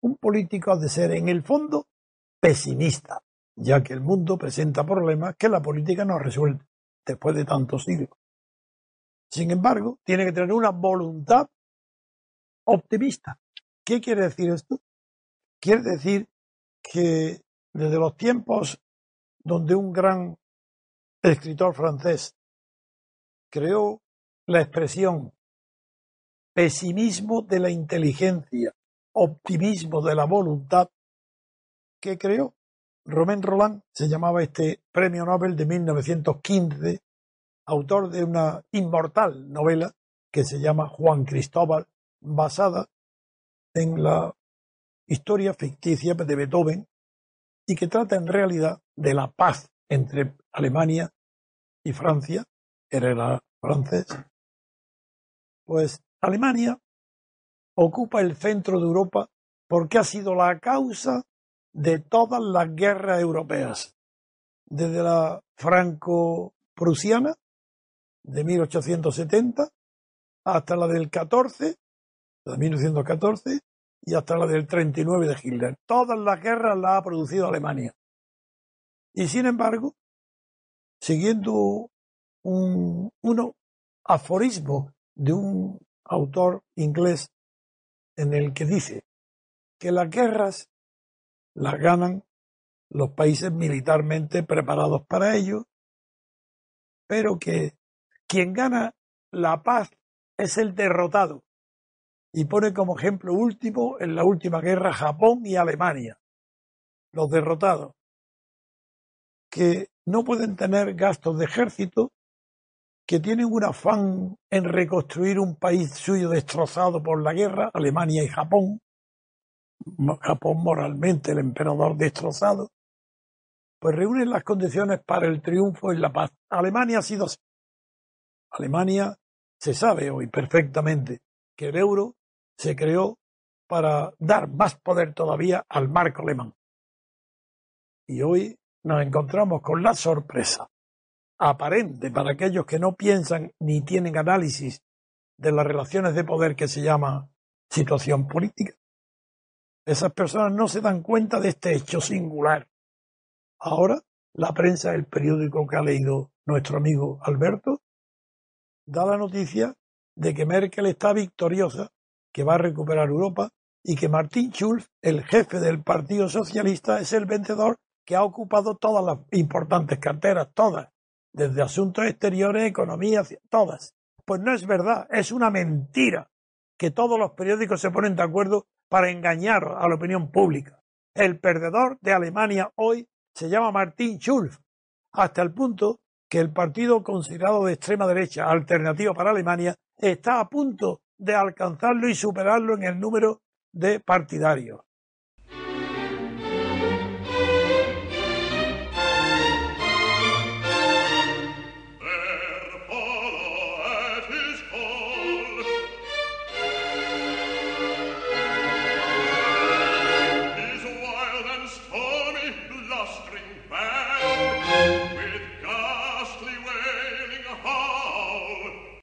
Un político ha de ser, en el fondo, pesimista, ya que el mundo presenta problemas que la política no resuelve después de tantos siglos. Sin embargo, tiene que tener una voluntad optimista. ¿Qué quiere decir esto? Quiere decir que desde los tiempos donde un gran escritor francés creó la expresión pesimismo de la inteligencia, optimismo de la voluntad, que creó Romain Roland, se llamaba este premio Nobel de 1915, autor de una inmortal novela que se llama Juan Cristóbal, basada en la historia ficticia de Beethoven y que trata en realidad de la paz entre Alemania y Francia, era francés. Pues Alemania ocupa el centro de Europa porque ha sido la causa de todas las guerras europeas, desde la franco-prusiana de 1870 hasta la del 14, de 1914, y hasta la del 39 de Hitler. Todas las guerras las ha producido Alemania. Y sin embargo, siguiendo un uno, aforismo de un autor inglés en el que dice que las guerras las ganan los países militarmente preparados para ello, pero que quien gana la paz es el derrotado. Y pone como ejemplo último en la última guerra Japón y Alemania, los derrotados, que no pueden tener gastos de ejército, que tienen un afán en reconstruir un país suyo destrozado por la guerra, Alemania y Japón, Japón moralmente, el emperador destrozado, pues reúnen las condiciones para el triunfo y la paz. Alemania ha sido Alemania se sabe hoy perfectamente que el euro se creó para dar más poder todavía al marco alemán. Y hoy nos encontramos con la sorpresa aparente para aquellos que no piensan ni tienen análisis de las relaciones de poder que se llama situación política. Esas personas no se dan cuenta de este hecho singular. Ahora, la prensa, el periódico que ha leído nuestro amigo Alberto, da la noticia de que Merkel está victoriosa, que va a recuperar Europa y que Martin Schulz, el jefe del Partido Socialista, es el vencedor que ha ocupado todas las importantes carteras, todas, desde asuntos exteriores, economía, todas. Pues no es verdad, es una mentira que todos los periódicos se ponen de acuerdo para engañar a la opinión pública. El perdedor de Alemania hoy se llama Martin Schulz, hasta el punto que el partido considerado de extrema derecha, alternativo para Alemania, está a punto de alcanzarlo y superarlo en el número de partidarios.